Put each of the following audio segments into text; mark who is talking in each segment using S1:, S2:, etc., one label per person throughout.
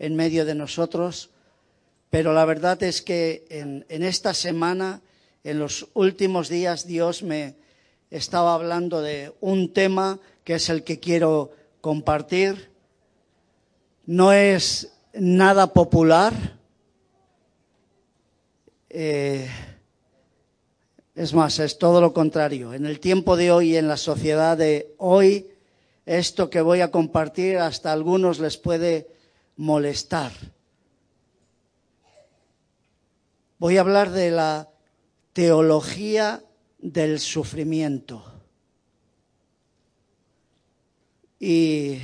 S1: en medio de nosotros, pero la verdad es que en, esta semana, en los últimos días, Dios me estaba hablando de un tema que es el que quiero compartir. No es nada popular. Eh, es más, es todo lo contrario. En el tiempo de hoy, en la sociedad de hoy, esto que voy a compartir hasta algunos les puede molestar. Voy a hablar de la teología del sufrimiento. Y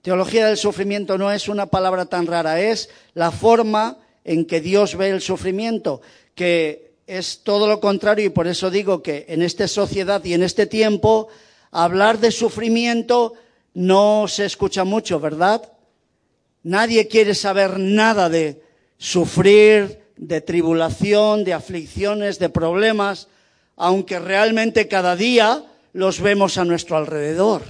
S1: teología del sufrimiento no es una palabra tan rara, es la forma en que Dios ve el sufrimiento, que es todo lo contrario y por eso digo que en esta sociedad y en este tiempo hablar de sufrimiento no se escucha mucho, ¿verdad? Nadie quiere saber nada de sufrir, de tribulación, de aflicciones, de problemas, aunque realmente cada día los vemos a nuestro alrededor.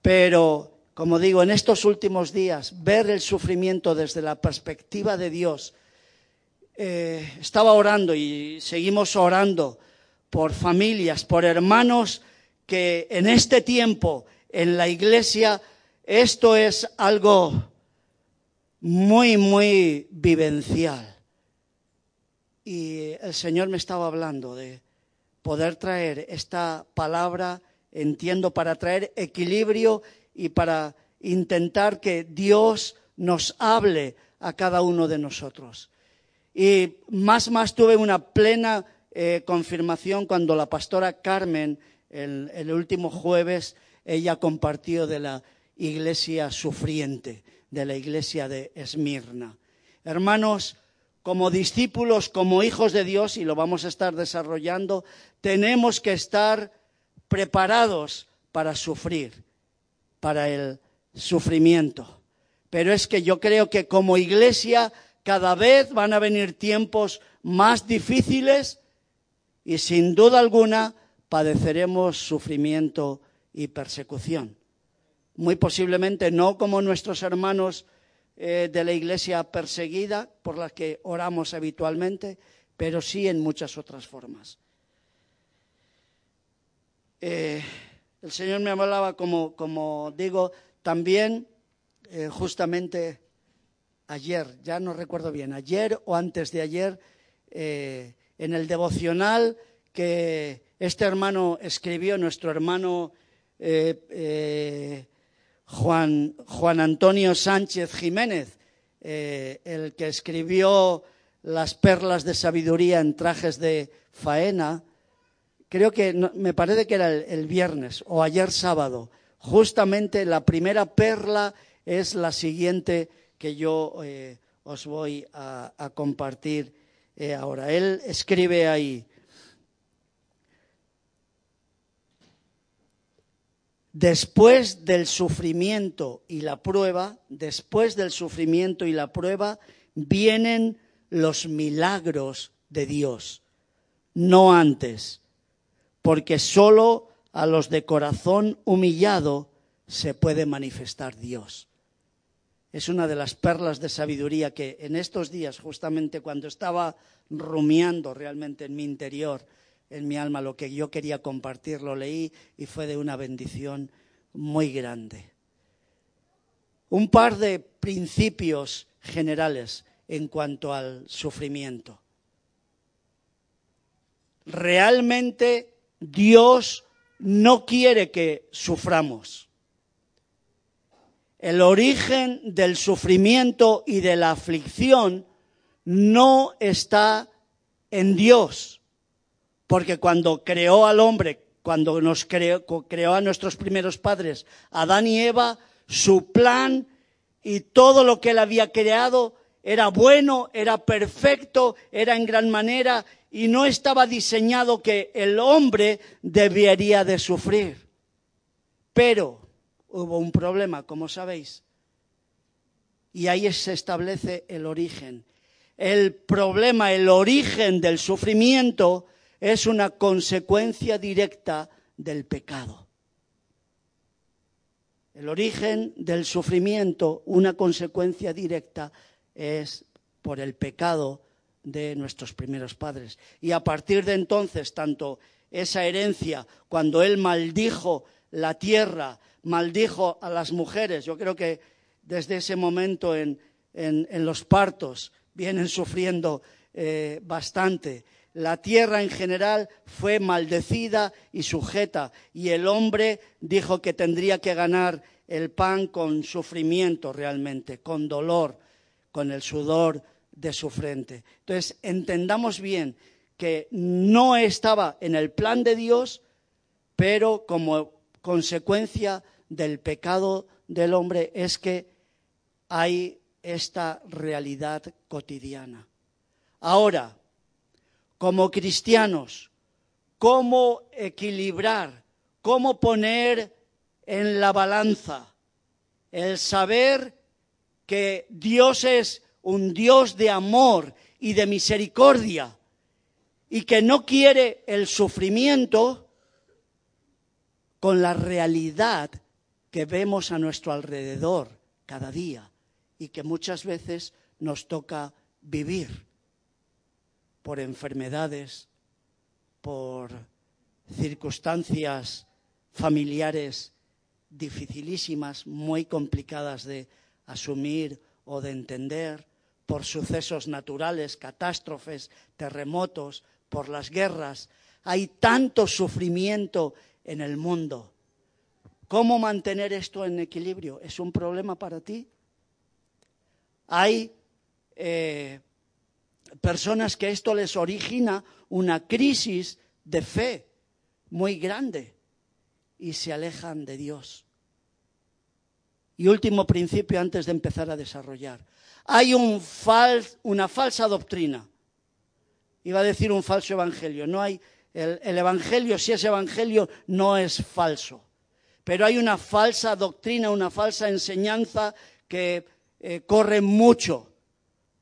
S1: Pero, como digo, en estos últimos días, ver el sufrimiento desde la perspectiva de Dios, eh, estaba orando y seguimos orando por familias, por hermanos que en este tiempo en la iglesia esto es algo muy, muy vivencial. Y el Señor me estaba hablando de poder traer esta palabra, entiendo, para traer equilibrio y para intentar que Dios nos hable a cada uno de nosotros. Y más, más tuve una plena eh, confirmación cuando la pastora Carmen, el, el último jueves, ella compartió de la iglesia sufriente, de la iglesia de Esmirna. Hermanos, como discípulos, como hijos de Dios, y lo vamos a estar desarrollando, tenemos que estar preparados para sufrir, para el sufrimiento. Pero es que yo creo que como iglesia cada vez van a venir tiempos más difíciles y sin duda alguna padeceremos sufrimiento y persecución. Muy posiblemente no como nuestros hermanos eh, de la iglesia perseguida por la que oramos habitualmente, pero sí en muchas otras formas. Eh, el Señor me hablaba, como, como digo, también eh, justamente ayer, ya no recuerdo bien, ayer o antes de ayer, en el devocional que este hermano escribió, nuestro hermano Juan, Juan, Antonio Sánchez Jiménez, el que escribió las perlas de sabiduría en trajes de faena, creo que me parece que era el, viernes o ayer sábado, justamente la primera perla es la siguiente que yo eh, os voy a, a compartir eh, ahora. Él escribe ahí, después del sufrimiento y la prueba, después del sufrimiento y la prueba, vienen los milagros de Dios, no antes, porque solo a los de corazón humillado se puede manifestar Dios. Es una de las perlas de sabiduría que en estos días, justamente cuando estaba rumiando realmente en mi interior, en mi alma, lo que yo quería compartir, lo leí y fue de una bendición muy grande. Un par de principios generales en cuanto al sufrimiento. Realmente Dios no quiere que suframos el origen del sufrimiento y de la aflicción no está en Dios. Porque cuando creó al hombre, cuando nos creó, creó a nuestros primeros padres, Adán y Eva, su plan y todo lo que él había creado era bueno, era perfecto, era en gran manera y no estaba diseñado que el hombre debería de sufrir. Pero hubo un problema, como sabéis. Y ahí se establece el origen. El problema, el origen del sufrimiento es una consecuencia directa del pecado. El origen del sufrimiento, una consecuencia directa, es por el pecado de nuestros primeros padres. Y a partir de entonces, tanto esa herencia, cuando él maldijo la tierra, maldijo a las mujeres, yo creo que desde ese momento en, los partos vienen sufriendo eh, bastante. La tierra en general fue maldecida y sujeta, y el hombre dijo que tendría que ganar el pan con sufrimiento realmente, con dolor, con el sudor de su frente. Entonces, entendamos bien que no estaba en el plan de Dios, pero como consecuencia del pecado del hombre es que hay esta realidad cotidiana. Ahora, como cristianos, ¿cómo equilibrar, cómo poner en la balanza el saber que Dios es un Dios de amor y de misericordia y que no quiere el sufrimiento con la realidad que vemos a nuestro alrededor cada día y que muchas veces nos toca vivir por enfermedades, por circunstancias familiares dificilísimas, muy complicadas de asumir o de entender, por sucesos naturales, catástrofes, terremotos, por las guerras. Hay tanto sufrimiento en el mundo. ¿Cómo mantener esto en equilibrio? ¿Es un problema para ti? Hay eh, personas que esto les origina una crisis de fe muy grande y se alejan de Dios. Y último principio antes de empezar a desarrollar hay una falsa doctrina. Iba a decir un falso evangelio. No hay el, evangelio, si es evangelio, no es falso. Pero hay una falsa doctrina, una falsa enseñanza que eh, corre mucho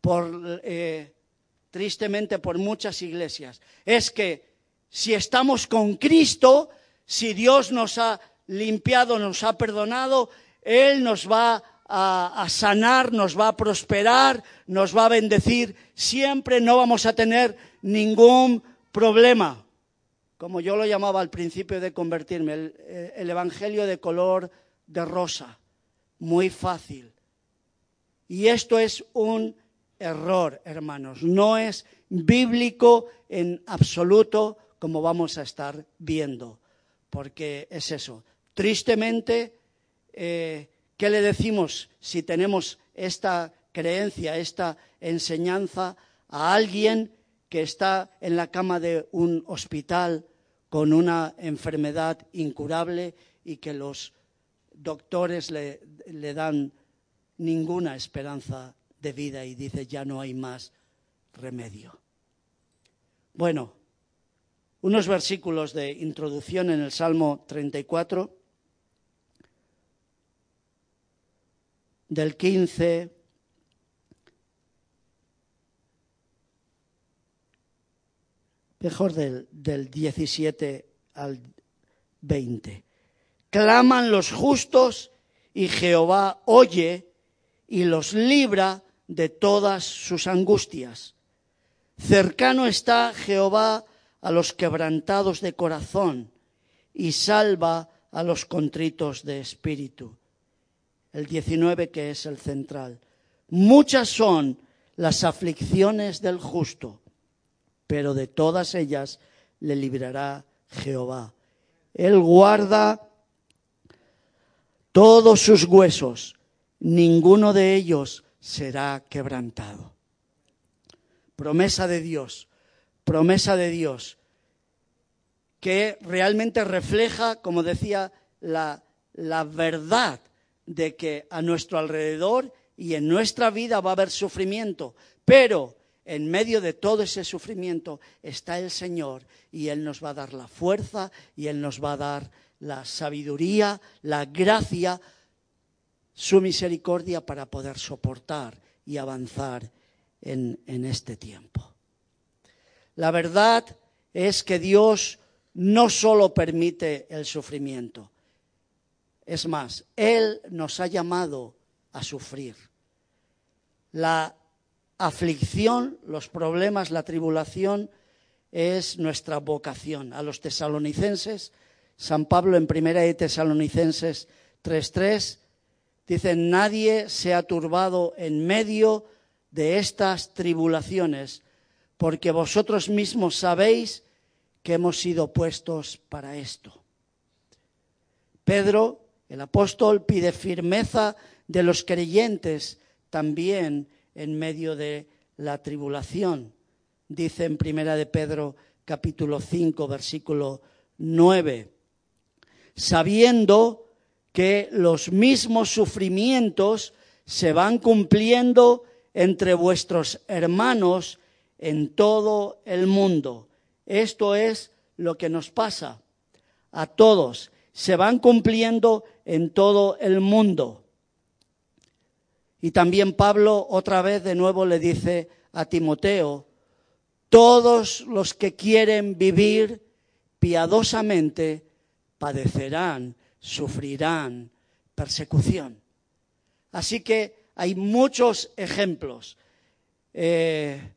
S1: por, eh, tristemente por muchas iglesias. Es que si estamos con Cristo, si Dios nos ha limpiado, nos ha perdonado, Él nos va a, sanar, nos va a prosperar, nos va a bendecir. Siempre no vamos a tener ningún problema. Como yo lo llamaba al principio de convertirme, el, eh, el Evangelio de color de rosa. Muy fácil. Y esto es un error, hermanos. No es bíblico en absoluto como vamos a estar viendo. Porque es eso. Tristemente, eh, ¿Qué le decimos si tenemos esta creencia, esta enseñanza a alguien que está en la cama de un hospital con una enfermedad incurable y que los doctores le, dan ninguna esperanza vida y dice ya no hay más remedio? Bueno, unos versículos de introducción en el Salmo 34 del 15 mejor del 17 al 20. Claman los justos y Jehová oye y los libra de todas sus angustias. Cercano está Jehová a los quebrantados de corazón y salva a los contritos de espíritu el 19 que es el central. Muchas son las aflicciones del justo, pero de todas ellas le librará Jehová. Él guarda todos sus huesos, ninguno de ellos será quebrantado. Promesa de Dios, promesa de Dios, que realmente refleja, como decía, la, la verdad de que a nuestro alrededor y en nuestra vida va a haber sufrimiento, pero en medio de todo ese sufrimiento está el Señor y Él nos va a dar la fuerza y Él nos va a dar la sabiduría, la gracia, su misericordia para poder soportar y avanzar en, en este tiempo. La verdad es que Dios no solo permite el sufrimiento, Es más, Él nos ha llamado a sufrir. La aflicción, los problemas, la tribulación es nuestra vocación. A los tesalonicenses, San Pablo en primera de Tesalonicenses 3.3 dice, nadie se ha turbado en medio de estas tribulaciones, porque vosotros mismos sabéis que hemos sido puestos para esto. Pedro, el apóstol, pide firmeza de los creyentes también en medio de la tribulación. Dice en Primera de Pedro capítulo 5 versículo 9, sabiendo que los mismos sufrimientos se van cumpliendo entre vuestros hermanos en todo el mundo. Esto es lo que nos pasa a todos. Se van cumpliendo en todo el mundo. Y también Pablo otra vez de nuevo le dice a Timoteo, todos los que quieren vivir piadosamente padecerán, sufrirán persecución. Así que hay muchos ejemplos eh,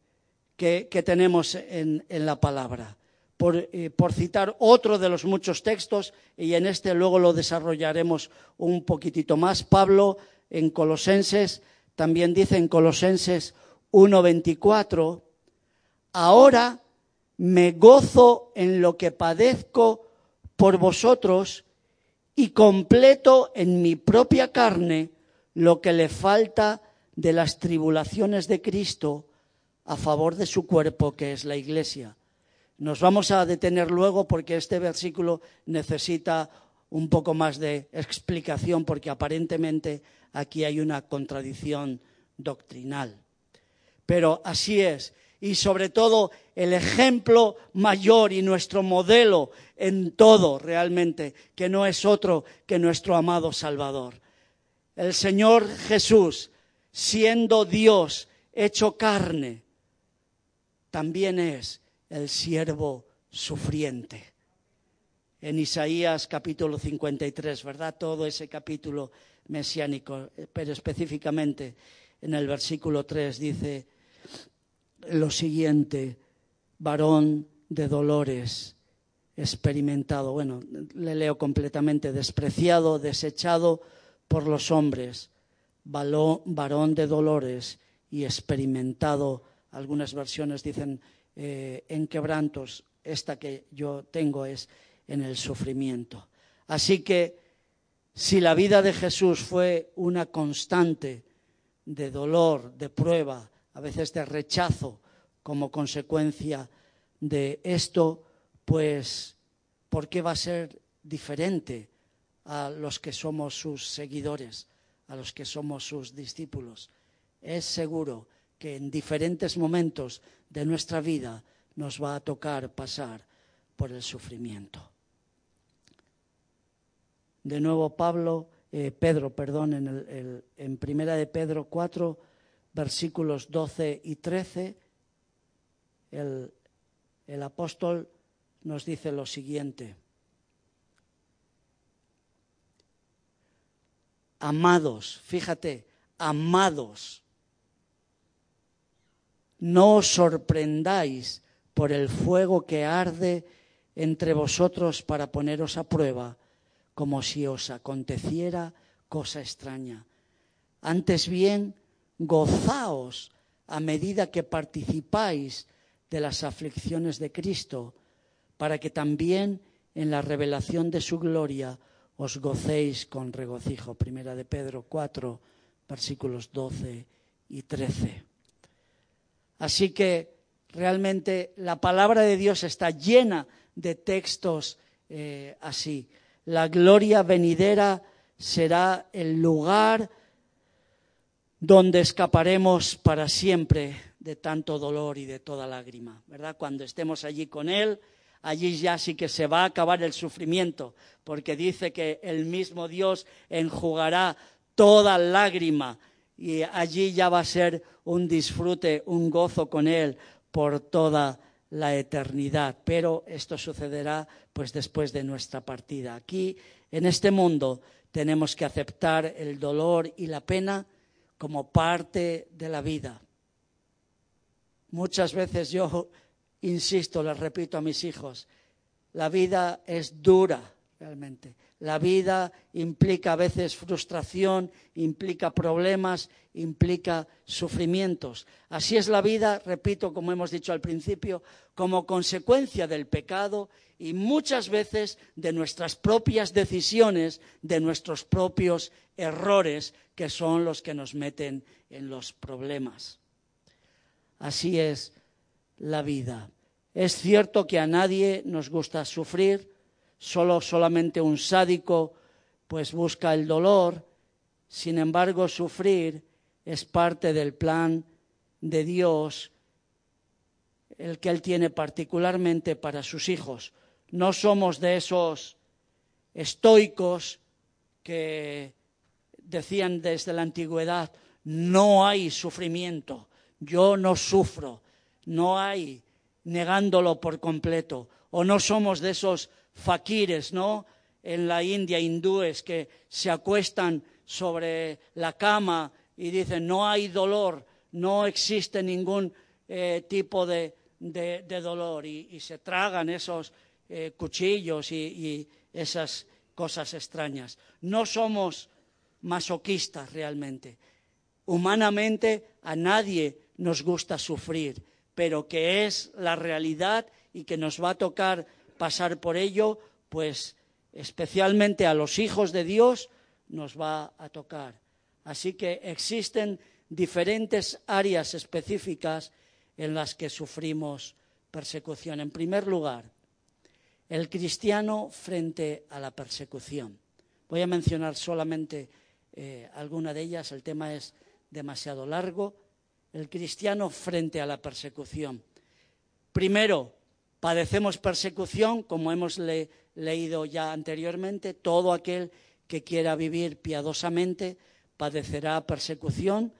S1: que, tenemos en, la palabra. Por, eh, por, citar otro de los muchos textos, y en este luego lo desarrollaremos un poquitito más, Pablo en Colosenses, también dice en Colosenses 1.24, ahora me gozo en lo que padezco por vosotros y completo en mi propia carne lo que le falta de las tribulaciones de Cristo a favor de su cuerpo, que es la Iglesia. Nos vamos a detener luego porque este versículo necesita un poco más de explicación porque aparentemente aquí hay una contradicción doctrinal. Pero así es. Y sobre todo el ejemplo mayor y nuestro modelo en todo realmente, que no es otro que nuestro amado Salvador. El Señor Jesús, siendo Dios hecho carne, también es el siervo sufriente. En Isaías capítulo 53, ¿verdad? Todo ese capítulo mesiánico, eh, pero específicamente en el versículo 3 dice lo siguiente, varón de dolores, experimentado, bueno, le leo completamente, despreciado, desechado por los hombres, varón de dolores y experimentado, algunas versiones dicen eh, en quebrantos, esta que yo tengo es en el sufrimiento. Así que si la vida de Jesús fue una constante de dolor, de prueba, a veces de rechazo como consecuencia de esto, pues, ¿por qué va a ser diferente a los que somos sus seguidores, a los que somos sus discípulos? Es seguro que en diferentes momentos de nuestra vida nos va a tocar pasar por el sufrimiento. De nuevo Pablo, eh, Pedro, perdón, en, Primera de Pedro 4, versículos 12 y 13, el, el apóstol nos dice lo siguiente. Amados, fíjate, amados, no os sorprendáis por el fuego que arde entre vosotros para poneros a prueba como si os aconteciera cosa extraña. Antes bien, gozaos a medida que participáis de las aflicciones de Cristo, para que también en la revelación de su gloria os gocéis con regocijo. Primera de Pedro 4, versículos 12 y 13. Así que realmente la palabra de Dios está llena de textos eh, así la gloria venidera será el lugar donde escaparemos para siempre de tanto dolor y de toda lágrima, ¿verdad? Cuando estemos allí con Él, allí ya sí que se va a acabar el sufrimiento, porque dice que el mismo Dios enjugará toda lágrima y allí ya va a ser un disfrute, un gozo con Él por toda la eternidad, pero esto sucederá pues después de nuestra partida. Aquí en este mundo tenemos que aceptar el dolor y la pena como parte de la vida. Muchas veces yo insisto, les repito a mis hijos, la vida es dura realmente. La vida implica a veces frustración, implica problemas, implica sufrimientos. Así es la vida, repito, como hemos dicho al principio, como consecuencia del pecado y muchas veces de nuestras propias decisiones, de nuestros propios errores, que son los que nos meten en los problemas. Así es la vida. Es cierto que a nadie nos gusta sufrir, solo solamente un sádico pues busca el dolor, sin embargo sufrir es parte del plan de Dios, el que Él tiene particularmente para sus hijos. No somos de esos estoicos que decían desde la antigüedad, no hay sufrimiento, yo no sufro, no hay negándolo por completo. O no somos de esos faquires, ¿no? En la India, hindúes que se acuestan sobre la cama y dicen no hay dolor, no existe ningún eh, tipo de, dolor y, se tragan esos eh, cuchillos y esas cosas extrañas. No somos masoquistas realmente. Humanamente a nadie nos gusta sufrir, pero que es la realidad y que nos va a tocar pasar por ello, pues especialmente a los hijos de Dios nos va a tocar. Así que existen diferentes áreas específicas en las que sufrimos persecución. En primer lugar, el cristiano frente a la persecución. Voy a mencionar solamente eh, alguna de ellas, el tema es demasiado largo. El cristiano frente a la persecución. Primero, padecemos persecución, como hemos leído ya anteriormente, todo aquel que quiera vivir piadosamente padecerá persecución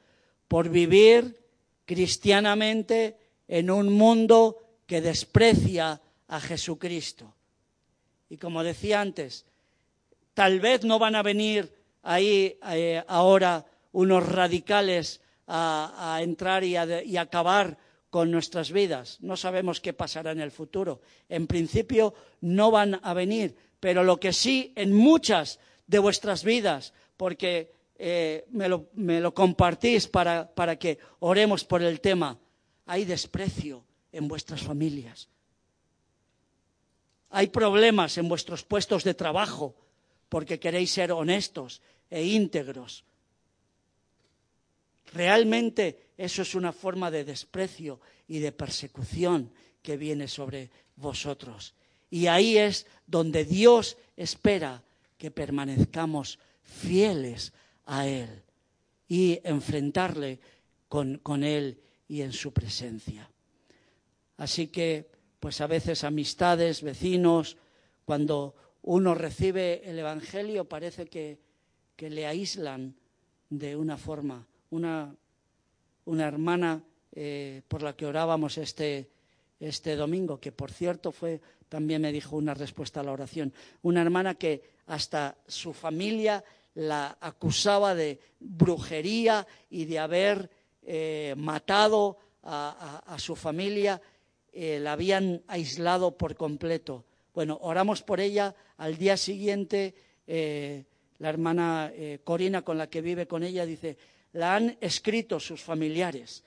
S1: por vivir cristianamente en un mundo que desprecia a Jesucristo. Y como decía antes, tal vez no van a venir ahí eh, ahora unos radicales a, entrar y, y acabar con nuestras vidas. No sabemos qué pasará en el futuro. En principio no van a venir, pero lo que sí en muchas de vuestras vidas, porque eh, me, lo, compartís para, para que oremos por el tema, hay desprecio en vuestras familias. Hay problemas en vuestros puestos de trabajo porque queréis ser honestos e íntegros. Realmente eso es una forma de desprecio y de persecución que viene sobre vosotros. Y ahí es donde Dios espera que permanezcamos fieles a Él y enfrentarle con, con Él y en su presencia. Así que, pues a veces amistades, vecinos, cuando uno recibe el Evangelio parece que, que le aíslan de una forma. Una una hermana eh, por la que orábamos este, este domingo, que por cierto fue, también me dijo una respuesta a la oración, una hermana que hasta su familia la acusaba de brujería y de haber eh, matado a, su familia, eh, la habían aislado por completo. Bueno, oramos por ella, al día siguiente la hermana Corina con la que vive con ella dice, la han escrito sus familiares,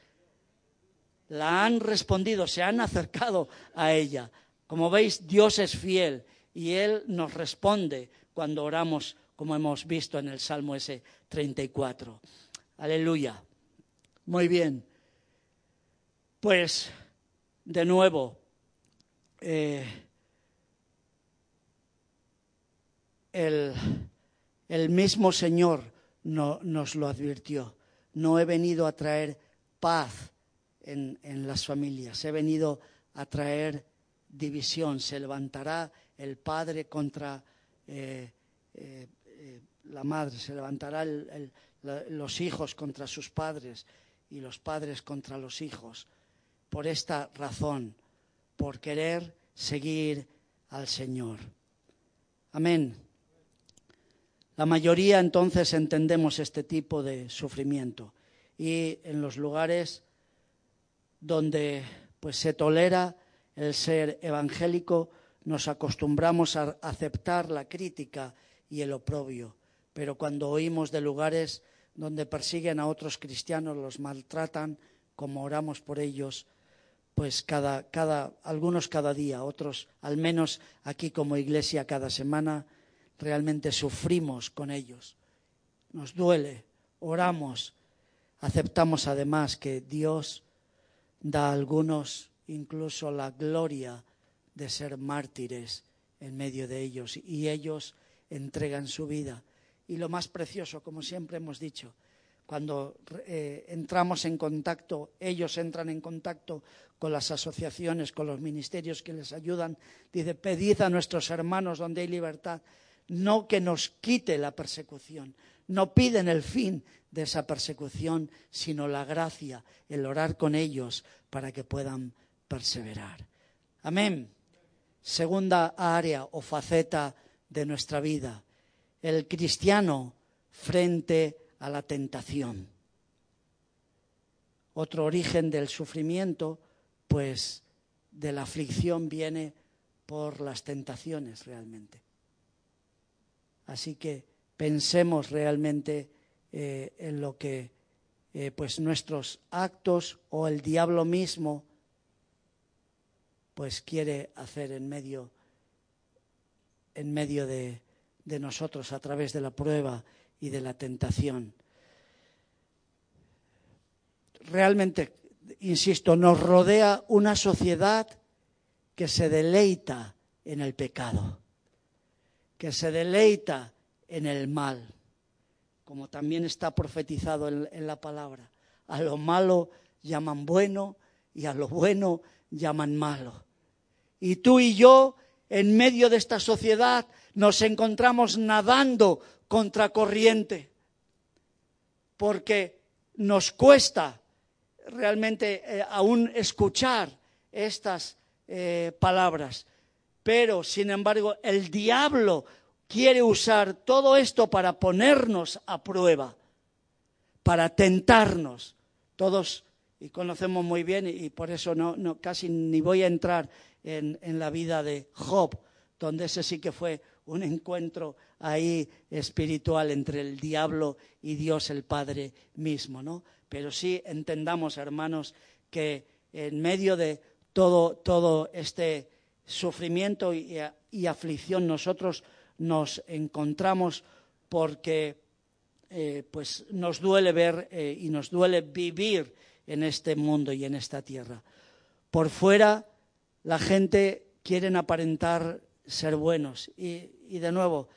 S1: la han respondido, se han acercado a ella. Como veis, Dios es fiel y Él nos responde cuando oramos, como hemos visto en el Salmo ese 34. Aleluya. Muy bien. Pues, de nuevo, eh, el, el mismo Señor no, nos lo advirtió. No he venido a traer paz en, las familias, he venido a traer división. Se levantará el padre contra eh, eh, eh, la madre, se levantará los hijos contra sus padres y los padres contra los hijos. Por esta razón, por querer seguir al Señor. Amén. La mayoría entonces entendemos este tipo de sufrimiento. Y en los lugares donde pues se tolera el ser evangélico nos acostumbramos a aceptar la crítica y el oprobio, pero cuando oímos de lugares donde persiguen a otros cristianos, los maltratan, como oramos por ellos, pues cada, algunos cada día, otros al menos aquí como iglesia cada semana, realmente sufrimos con ellos. Nos duele, oramos, aceptamos además que Dios da a algunos incluso la gloria de ser mártires en medio de ellos y ellos entregan su vida. Y lo más precioso, como siempre hemos dicho, cuando eh, entramos en contacto, ellos entran en contacto con las asociaciones, con los ministerios que les ayudan, dice, pedid a nuestros hermanos donde hay libertad, no que nos quite la persecución, no piden el fin de esa persecución, sino la gracia, el orar con ellos para que puedan perseverar. Amén. Segunda área o faceta de nuestra vida, el cristiano frente a la tentación. Otro origen del sufrimiento, pues de la aflicción viene por las tentaciones realmente. Así que pensemos realmente eh, en lo que eh, pues nuestros actos o el diablo mismo pues quiere hacer en medio en medio de, de nosotros a través de la prueba y de la tentación. Realmente, insisto, nos rodea una sociedad que se deleita en el pecado, que se deleita en el mal, como también está profetizado en, la palabra. A lo malo llaman bueno y a lo bueno llaman malo. Y tú y yo, en medio de esta sociedad, nos encontramos nadando contra corriente, porque nos cuesta realmente eh, aún escuchar estas eh, palabras. Pero, sin embargo, el diablo quiere usar todo esto para ponernos a prueba, para tentarnos. Todos y conocemos muy bien, y, por eso no, no, casi ni voy a entrar en, en la vida de Job, donde ese sí que fue un encuentro ahí espiritual entre el diablo y Dios el Padre mismo, ¿no? Pero sí entendamos, hermanos, que en medio de todo, todo este sufrimiento y, aflicción nosotros nos encontramos porque eh, pues nos duele ver eh, y nos duele vivir en este mundo y en esta tierra. Por fuera la gente quiere aparentar ser buenos. Y, de nuevo,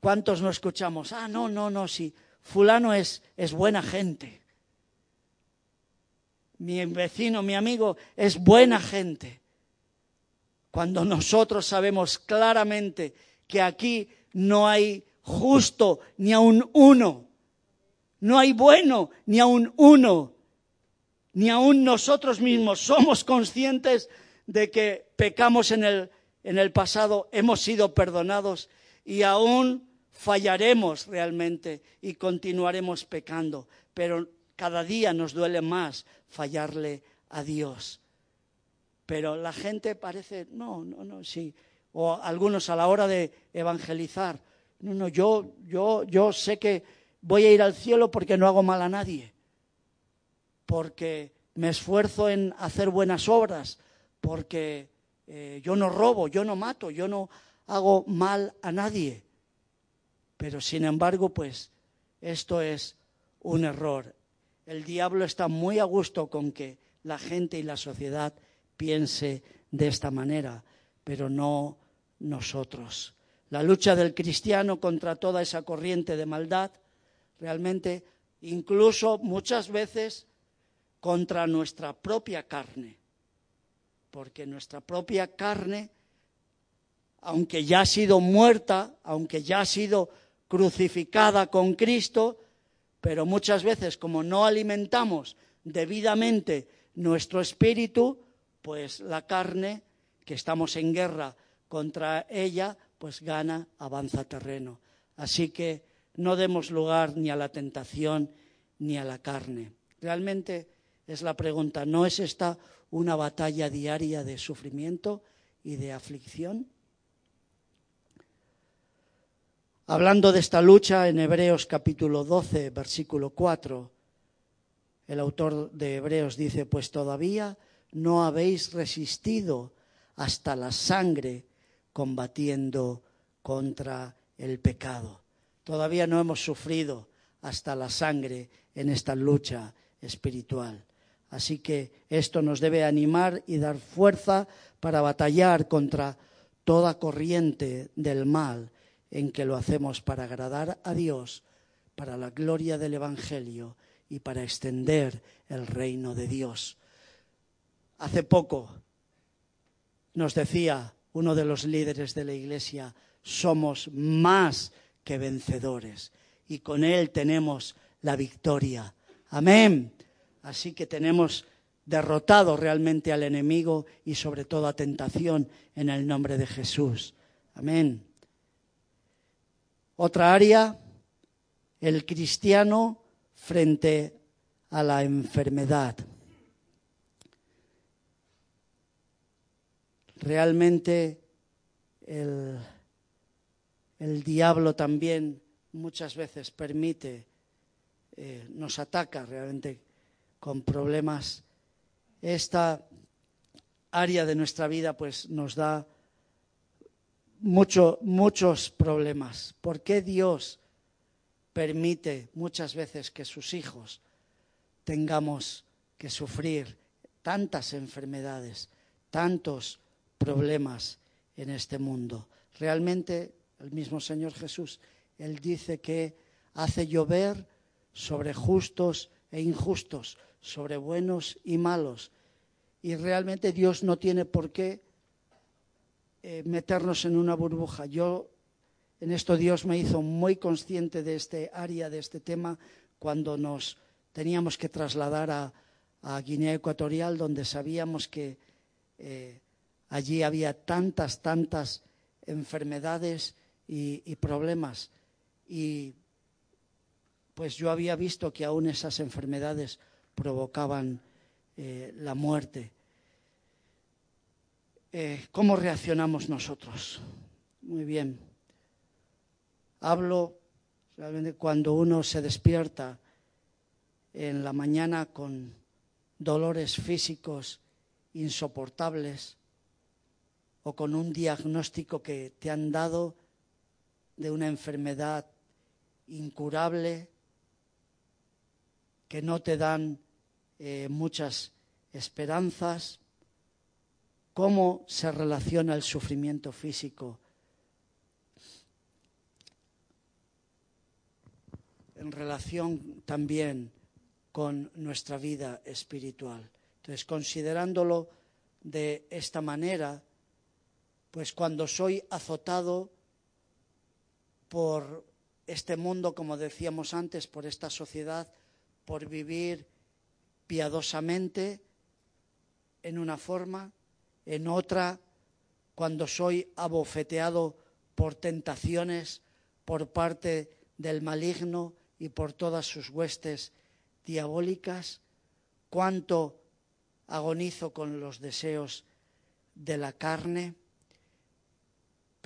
S1: ¿cuántos no escuchamos? Ah, no, no, no, sí, fulano es, es buena gente. Mi vecino, mi amigo, es buena gente. Cuando nosotros sabemos claramente que aquí no hay justo ni aun uno, no hay bueno ni aun uno, ni aun nosotros mismos. Somos conscientes de que pecamos en el en el pasado hemos sido perdonados y aún fallaremos realmente y continuaremos pecando, pero cada día nos duele más fallarle a Dios. Pero la gente parece, no, no, no, sí. O algunos a la hora de evangelizar, no, no, yo, yo, yo sé que voy a ir al cielo porque no hago mal a nadie, porque me esfuerzo en hacer buenas obras, porque eh, yo no robo, yo no mato, yo no hago mal a nadie. Pero sin embargo, pues esto es un error. El diablo está muy a gusto con que la gente y la sociedad piense de esta manera, pero no nosotros. La lucha del cristiano contra toda esa corriente de maldad, realmente, incluso muchas veces contra nuestra propia carne porque nuestra propia carne, aunque ya ha sido muerta, aunque ya ha sido crucificada con Cristo, pero muchas veces como no alimentamos debidamente nuestro espíritu, pues la carne, que estamos en guerra contra ella, pues gana, avanza terreno. Así que no demos lugar ni a la tentación ni a la carne. Realmente es la pregunta, ¿no es esta una batalla diaria de sufrimiento y de aflicción? Hablando de esta lucha en Hebreos capítulo 12, versículo 4, el autor de Hebreos dice, pues todavía no habéis resistido hasta la sangre combatiendo contra el pecado. Todavía no hemos sufrido hasta la sangre en esta lucha espiritual. Así que esto nos debe animar y dar fuerza para batallar contra toda corriente del mal en que lo hacemos para agradar a Dios, para la gloria del Evangelio y para extender el reino de Dios. Hace poco nos decía uno de los líderes de la Iglesia, somos más que vencedores y con Él tenemos la victoria. Amén. Así que tenemos derrotado realmente al enemigo y sobre todo a tentación en el nombre de Jesús. Amén. Otra área, el cristiano frente a la enfermedad. Realmente el, el diablo también muchas veces permite, eh, nos ataca realmente con problemas. Esta área de nuestra vida pues nos da mucho, muchos problemas. ¿Por qué Dios permite muchas veces que sus hijos tengamos que sufrir tantas enfermedades, tantos problemas en este mundo? Realmente el mismo Señor Jesús, Él dice que hace llover sobre justos e injustos, sobre buenos y malos. Y realmente Dios no tiene por qué eh, meternos en una burbuja. Yo, en esto Dios me hizo muy consciente de este área, de este tema, cuando nos teníamos que trasladar a, Guinea Ecuatorial, donde sabíamos que eh, allí había tantas, tantas enfermedades y, problemas. Y pues yo había visto que aún esas enfermedades provocaban eh, la muerte. Eh, ¿Cómo reaccionamos nosotros? Muy bien. Hablo realmente cuando uno se despierta en la mañana con dolores físicos insoportables o con un diagnóstico que te han dado de una enfermedad incurable que no te dan eh, muchas esperanzas, cómo se relaciona el sufrimiento físico en relación también con nuestra vida espiritual. Entonces, considerándolo de esta manera, pues cuando soy azotado por este mundo, como decíamos antes, por esta sociedad, por vivir piadosamente en una forma, en otra, cuando soy abofeteado por tentaciones por parte del maligno y por todas sus huestes diabólicas, cuánto agonizo con los deseos de la carne,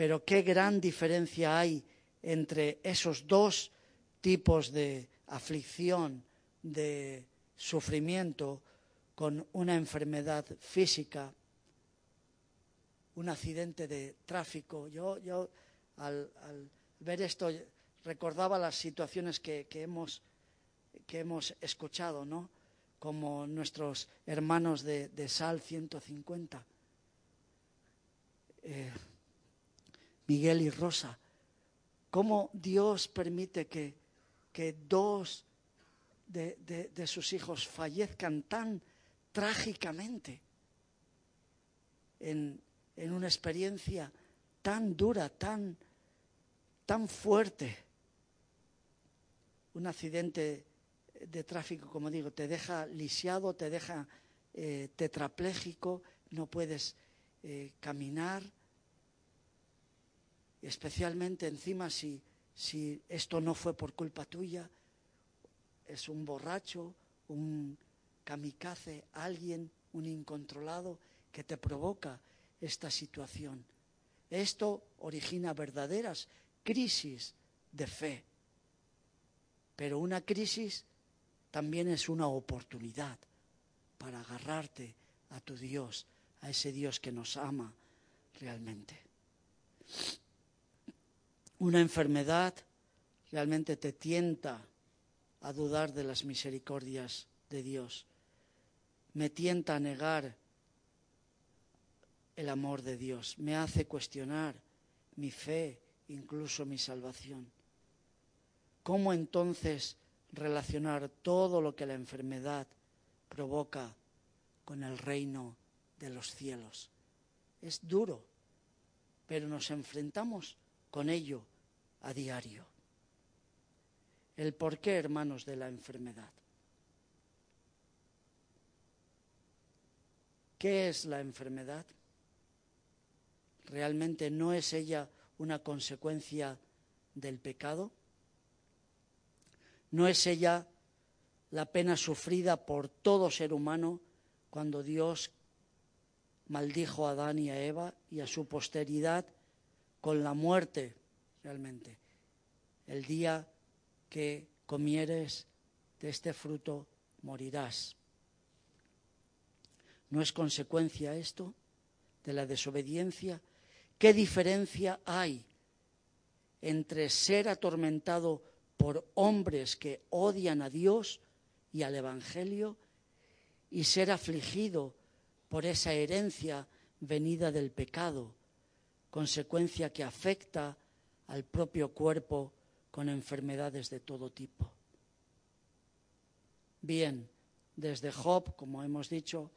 S1: pero qué gran diferencia hay entre esos dos tipos de aflicción de sufrimiento con una enfermedad física, un accidente de tráfico. Yo, yo al, ver esto recordaba las situaciones que, hemos, que hemos escuchado, ¿no? Como nuestros hermanos de, Sal 150, eh, Miguel y Rosa. Cómo Dios permite que, que dos de, sus hijos fallezcan tan trágicamente en, una experiencia tan dura, tan, tan fuerte. Un accidente de tráfico, como digo, te deja lisiado, te deja eh, tetrapléjico, no puedes eh, caminar, especialmente encima si, si esto no fue por culpa tuya, es un borracho, un kamikaze, alguien, un incontrolado que te provoca esta situación. Esto origina verdaderas crisis de fe. Pero una crisis también es una oportunidad para agarrarte a tu Dios, a ese Dios que nos ama realmente. Una enfermedad realmente te tienta a dudar de las misericordias de Dios. Me tienta a negar el amor de Dios. Me hace cuestionar mi fe, incluso mi salvación. ¿Cómo entonces relacionar todo lo que la enfermedad provoca con el reino de los cielos? Es duro, pero nos enfrentamos con ello a diario. El porqué, hermanos, de la enfermedad. ¿Qué es la enfermedad? ¿Realmente no es ella una consecuencia del pecado? ¿No es ella la pena sufrida por todo ser humano cuando Dios maldijo a Adán y a Eva y a su posteridad con la muerte realmente? El día que comieres de este fruto morirás. ¿No es consecuencia esto de la desobediencia? ¿Qué diferencia hay entre ser atormentado por hombres que odian a Dios y al Evangelio y ser afligido por esa herencia venida del pecado, consecuencia que afecta al propio cuerpo con enfermedades de todo tipo? Bien, desde Job, como hemos dicho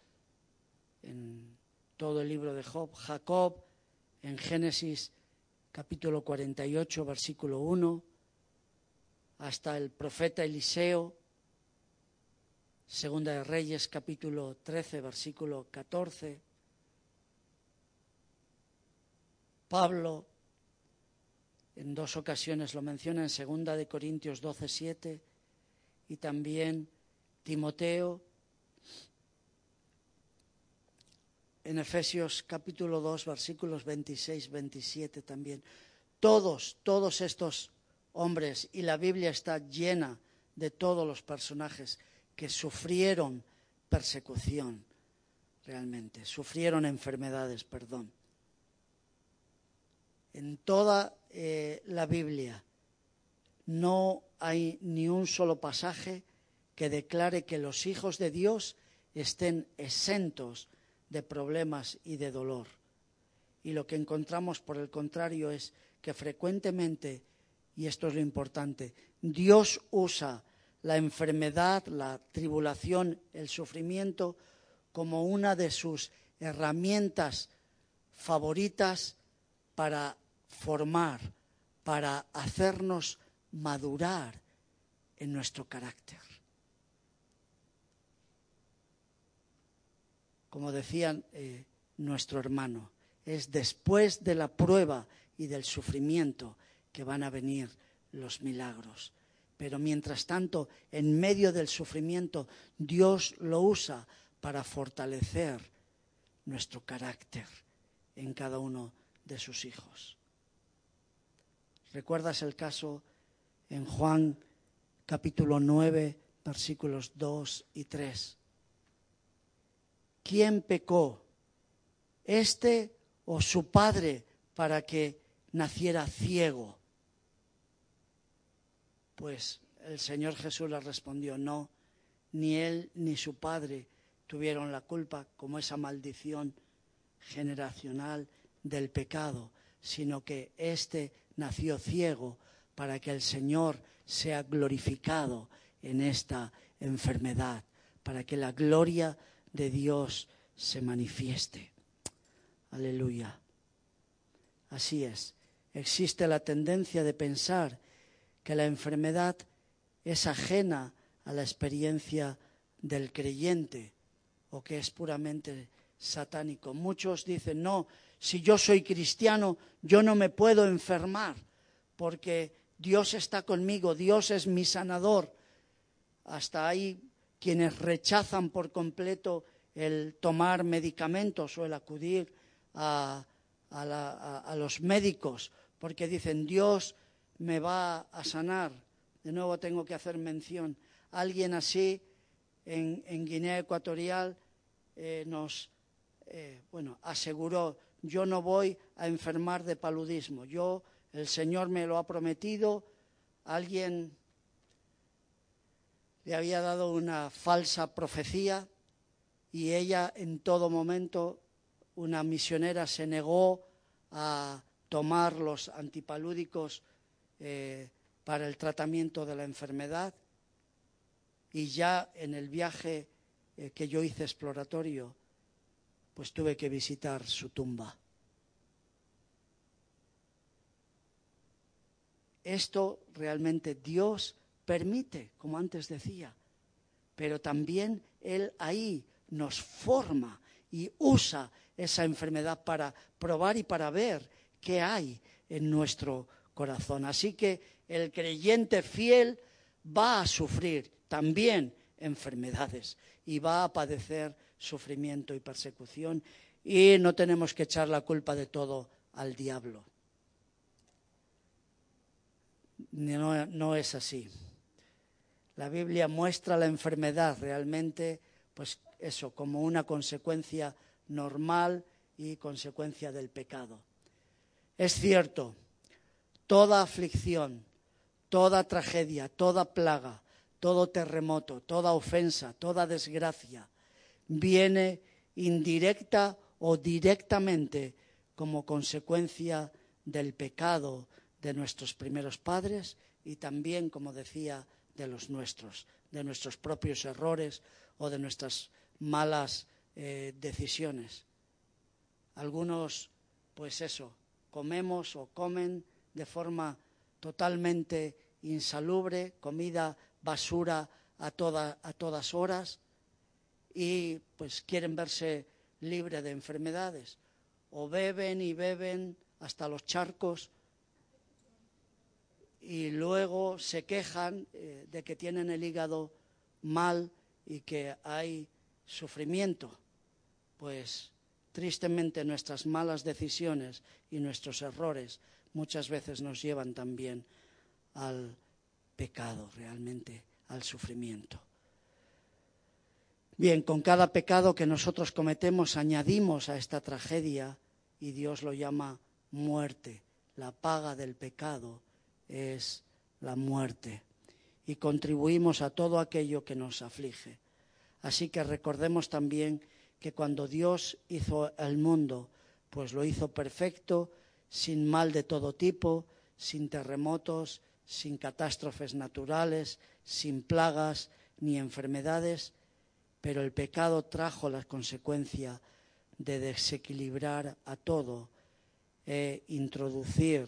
S1: en todo el libro de Job, Jacob en Génesis capítulo 48, versículo 1, hasta el profeta Eliseo, Segunda de Reyes capítulo 13, versículo 14, Pablo en dos ocasiones lo menciona en Segunda de Corintios 12, 7 y también Timoteo en Efesios capítulo 2, versículos 26, 27 también. Todos, todos estos hombres, y la Biblia está llena de todos los personajes que sufrieron persecución, realmente, sufrieron enfermedades, perdón. En toda eh, la Biblia no hay ni un solo pasaje que declare que los hijos de Dios estén exentos de problemas y de dolor. Y lo que encontramos, por el contrario, es que frecuentemente, y esto es lo importante, Dios usa la enfermedad, la tribulación, el sufrimiento como una de sus herramientas favoritas para formar, para hacernos madurar en nuestro carácter. como decía eh, nuestro hermano, es después de la prueba y del sufrimiento que van a venir los milagros. Pero mientras tanto, en medio del sufrimiento, Dios lo usa para fortalecer nuestro carácter en cada uno de sus hijos. ¿Recuerdas el caso en Juan capítulo 9, versículos 2 y 3? ¿quién pecó? ¿Este o su padre para que naciera ciego? Pues el Señor Jesús le respondió, no, ni él ni su padre tuvieron la culpa como esa maldición generacional del pecado, sino que éste nació ciego para que el Señor sea glorificado en esta enfermedad, para que la gloria de Dios se manifieste. Aleluya. Así es. Existe la tendencia de pensar que la enfermedad es ajena a la experiencia del creyente o que es puramente satánico. Muchos dicen, no, si yo soy cristiano, yo no me puedo enfermar porque Dios está conmigo, Dios es mi sanador. Hasta hay quienes rechazan por completo el tomar medicamentos o el acudir a, los médicos porque dicen Dios me va a sanar. De nuevo tengo que hacer mención. Alguien así en, Guinea Ecuatorial eh, nos eh, bueno, aseguró, yo no voy a enfermar de paludismo, yo, el Señor me lo ha prometido, alguien le había dado una falsa profecía y ella en todo momento, una misionera, se negó a tomar los antipalúdicos eh, para el tratamiento de la enfermedad. Y ya en el viaje eh, que yo hice exploratorio, pues tuve que visitar su tumba. Esto realmente Dios permite, como antes decía, pero también Él ahí nos forma y usa esa enfermedad para probar y para ver qué hay en nuestro corazón. Así que el creyente fiel va a sufrir también enfermedades y va a padecer sufrimiento y persecución y no tenemos que echar la culpa de todo al diablo. No, no es así. La Biblia muestra la enfermedad realmente, pues eso, como una consecuencia normal y consecuencia del pecado. Es cierto, toda aflicción, toda tragedia, toda plaga, todo terremoto, toda ofensa, toda desgracia, viene indirecta o directamente como consecuencia del pecado de nuestros primeros padres y también, como decía, de los nuestros, de nuestros propios errores o de nuestras malas eh, decisiones. Algunos, pues eso, comemos o comen de forma totalmente insalubre, comida basura a, a todas horas y pues quieren verse libre de enfermedades. O beben y beben hasta los charcos y luego se quejan eh, de que tienen el hígado mal y que hay sufrimiento. Pues tristemente nuestras malas decisiones y nuestros errores muchas veces nos llevan también al pecado, realmente al sufrimiento. Bien, con cada pecado que nosotros cometemos añadimos a esta tragedia y Dios lo llama muerte. La paga del pecado es la muerte y contribuimos a todo aquello que nos aflige. Así que recordemos también que cuando Dios hizo el mundo, pues lo hizo perfecto, sin mal de todo tipo, sin terremotos, sin catástrofes naturales, sin plagas ni enfermedades, pero el pecado trajo la consecuencia de desequilibrar a todo e introducir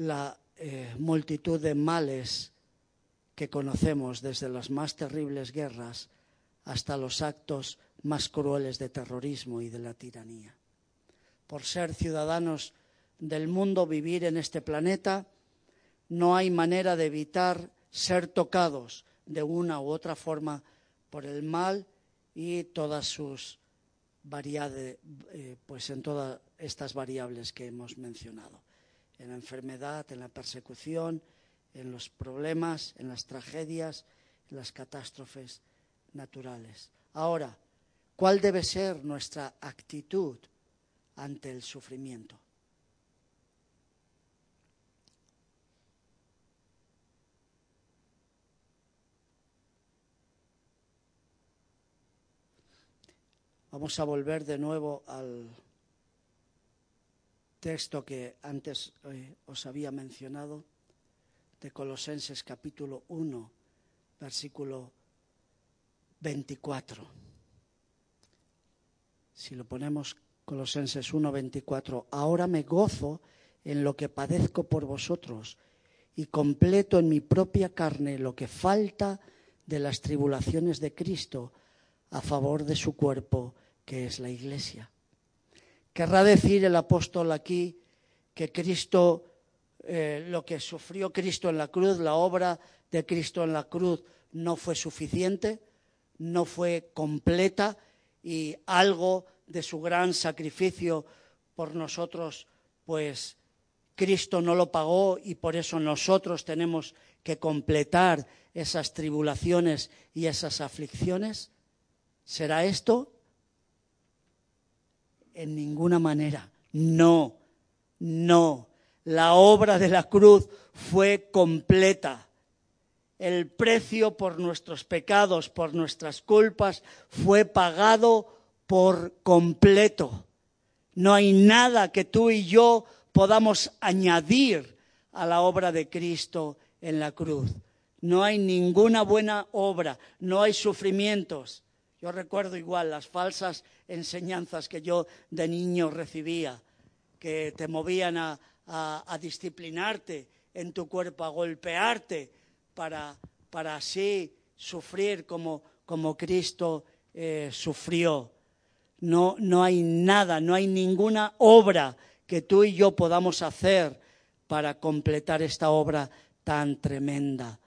S1: la eh, multitud de males que conocemos desde las más terribles guerras hasta los actos más crueles de terrorismo y de la tiranía. Por ser ciudadanos del mundo, vivir en este planeta, no hay manera de evitar ser tocados de una u otra forma por el mal y todas sus variables, eh, pues en todas estas variables que hemos mencionado, en la enfermedad, en la persecución, en los problemas, en las tragedias, en las catástrofes naturales. Ahora, ¿cuál debe ser nuestra actitud ante el sufrimiento? Vamos a volver de nuevo al texto que antes eh, os había mencionado, de Colosenses capítulo 1, versículo 24. Si lo ponemos Colosenses 1, 24, ahora me gozo en lo que padezco por vosotros y completo en mi propia carne lo que falta de las tribulaciones de Cristo a favor de su cuerpo, que es la Iglesia. Querrá decir el apóstol aquí que Cristo eh, lo que sufrió Cristo en la cruz, la obra de Cristo en la cruz no fue suficiente, no fue completa y algo de su gran sacrificio por nosotros, pues Cristo no lo pagó y por eso nosotros tenemos que completar esas tribulaciones y esas aflicciones? ¿Será esto? En ninguna manera. No, no. La obra de la cruz fue completa. El precio por nuestros pecados, por nuestras culpas, fue pagado por completo. No hay nada que tú y yo podamos añadir a la obra de Cristo en la cruz. No hay ninguna buena obra, no hay sufrimientos. Yo recuerdo igual las falsas enseñanzas que yo de niño recibía, que te movían a, disciplinarte en tu cuerpo, a golpearte para, para así sufrir como, como Cristo eh, sufrió. No, no hay nada, no hay ninguna obra que tú y yo podamos hacer para completar esta obra tan tremenda.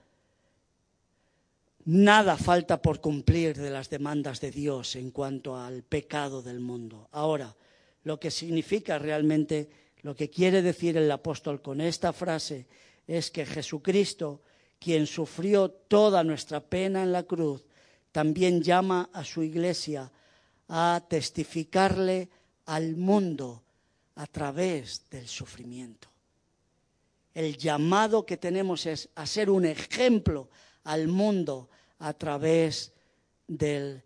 S1: Nada falta por cumplir de las demandas de Dios en cuanto al pecado del mundo. Ahora, lo que significa realmente, lo que quiere decir el apóstol con esta frase es que Jesucristo, quien sufrió toda nuestra pena en la cruz, también llama a su iglesia a testificarle al mundo a través del sufrimiento el llamado que tenemos es a ser un ejemplo al mundo a través del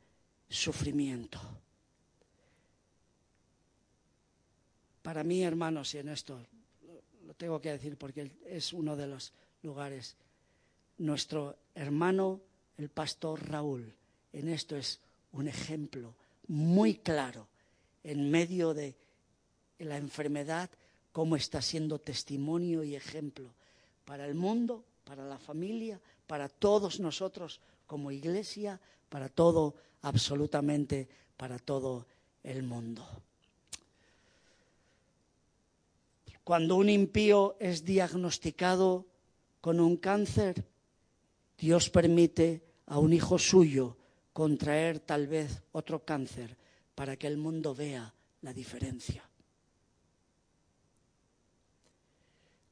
S1: sufrimiento. Para mí, hermanos, y en esto lo tengo que decir porque es uno de los lugares, nuestro hermano, el pastor Raúl, en esto es un ejemplo muy claro en medio de la enfermedad cómo está siendo testimonio y ejemplo para el mundo, para la familia, para todos nosotros como iglesia, para todo, absolutamente para todo el mundo. Cuando un impío es diagnosticado con un cáncer, Dios permite a un hijo suyo contraer tal vez otro cáncer para que el mundo vea la diferencia.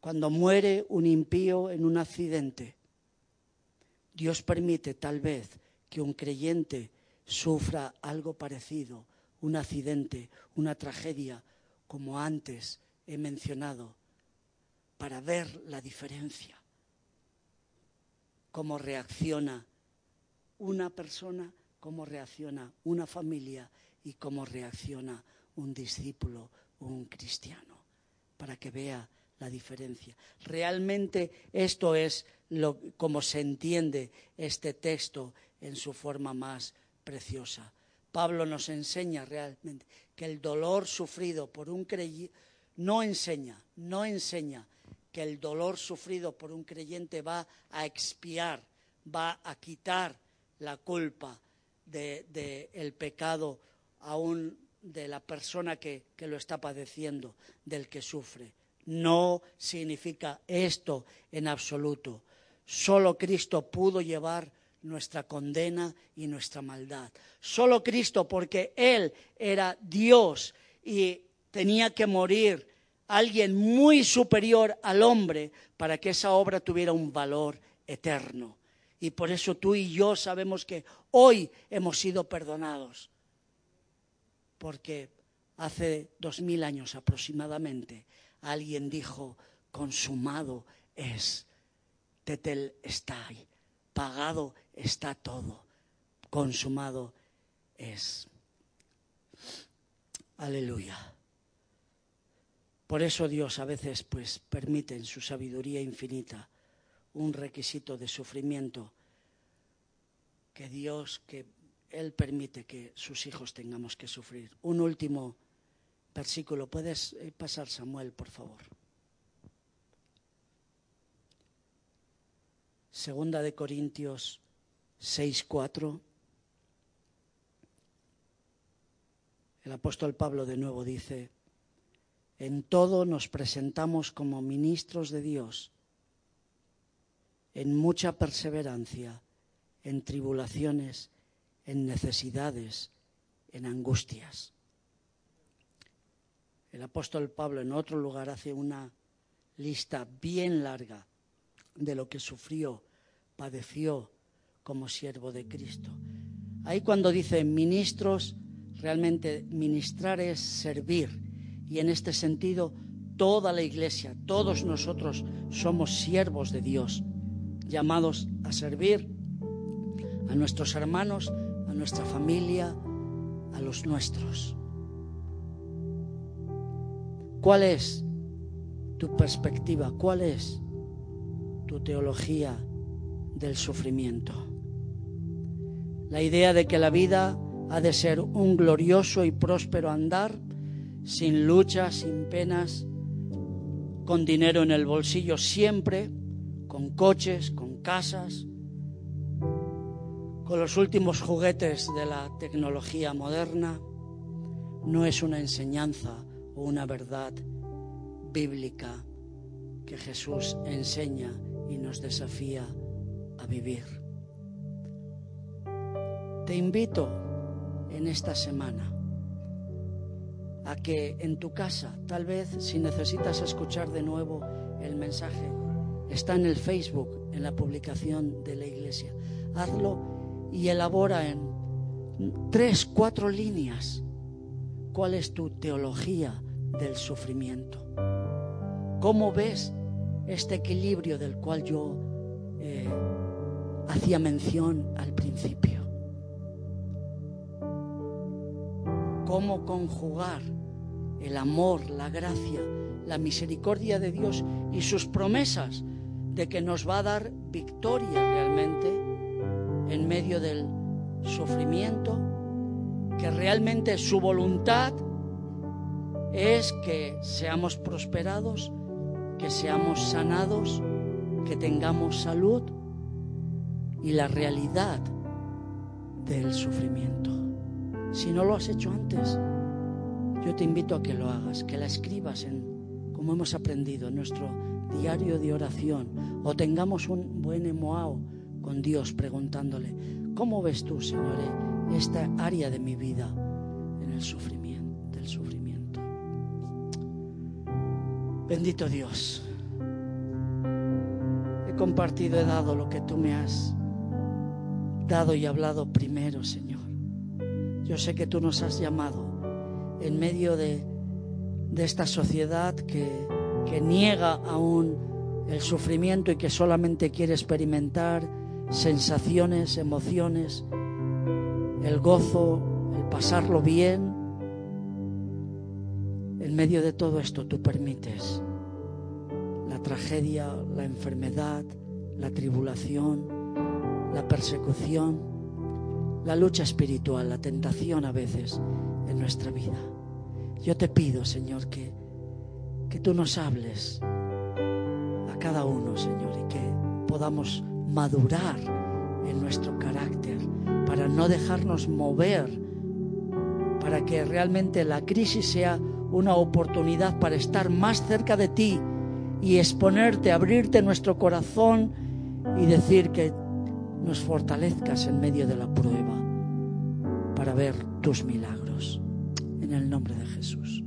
S1: cuando muere un impío en un accidente, Dios permite tal vez que un creyente sufra algo parecido, un accidente, una tragedia, como antes he mencionado, para ver la diferencia, cómo reacciona una persona, cómo reacciona una familia y cómo reacciona un discípulo, un cristiano, para que vea la diferencia. Realmente esto es lo, como se entiende este texto en su forma más preciosa. Pablo nos enseña realmente que el dolor sufrido por un creyente no enseña, no enseña que el dolor sufrido por un creyente va a expiar, va a quitar la culpa del de, el pecado aún de la persona que lo está padeciendo, del que sufre. No significa esto en absoluto. Solo Cristo pudo llevar nuestra condena y nuestra maldad. Solo Cristo, porque Él era Dios y tenía que morir alguien muy superior al hombre para que esa obra tuviera un valor eterno. Y por eso tú y yo sabemos que hoy hemos sido perdonados. Porque hace dos mil años aproximadamente alguien dijo, consumado es, tetel está ahí, pagado está todo, consumado es. Aleluya. Por eso Dios a veces pues permite en su sabiduría infinita un requisito de sufrimiento que Dios, que Él permite que sus hijos tengamos que sufrir. Un último versículo. Puedes eh, pasar, Samuel, por favor. Segunda de Corintios 6, 4. El apóstol Pablo de nuevo dice, En todo nos presentamos como ministros de Dios, en mucha perseverancia, en tribulaciones, en necesidades, en angustias. El apóstol Pablo en otro lugar hace una lista bien larga de lo que sufrió, padeció como siervo de Cristo. Ahí cuando dice ministros, realmente ministrar es servir. Y en este sentido, toda la iglesia, todos nosotros somos siervos de Dios, llamados a servir a nuestros hermanos, a nuestra familia, a los nuestros. ¿Cuál es tu perspectiva? ¿Cuál es tu teología del sufrimiento? La idea de que la vida ha de ser un glorioso y próspero andar, sin luchas, sin penas, con dinero en el bolsillo siempre, con coches, con casas, con los últimos juguetes de la tecnología moderna, no es una enseñanza una verdad bíblica que Jesús enseña y nos desafía a vivir. Te invito en esta semana a que en tu casa, tal vez si necesitas escuchar de nuevo el mensaje, está en el Facebook, en la publicación de la iglesia. Hazlo y elabora en tres, cuatro líneas cuál es tu teología del sufrimiento. ¿Cómo ves este equilibrio del cual yo eh, hacía mención al principio? ¿Cómo conjugar el amor, la gracia, la misericordia de Dios y sus promesas de que nos va a dar victoria realmente en medio del sufrimiento, que realmente su voluntad es que seamos prosperados, que seamos sanados, que tengamos salud y la realidad del sufrimiento. Si no lo has hecho antes, yo te invito a que lo hagas, que la escribas en, como hemos aprendido, en nuestro diario de oración, o tengamos un buen emoao con Dios preguntándole, ¿cómo ves tú, Señor, esta área de mi vida en el sufrimiento, del sufrimiento? Bendito Dios. He compartido, he dado lo que tú me has dado y hablado primero, Señor. Yo sé que tú nos has llamado en medio de, de esta sociedad que, que niega aún el sufrimiento y que solamente quiere experimentar sensaciones, emociones, el gozo, el pasarlo bien. Medio de todo esto tú permites la tragedia, la enfermedad, la tribulación, la persecución, la lucha espiritual, la tentación a veces en nuestra vida. Yo te pido, Señor, que, que tú nos hables a cada uno, Señor, y que podamos madurar en nuestro carácter, para no dejarnos mover, para que realmente la crisis sea una oportunidad para estar más cerca de ti y exponerte, abrirte nuestro corazón y decir que nos fortalezcas en medio de la prueba para ver tus milagros. En el nombre de Jesús.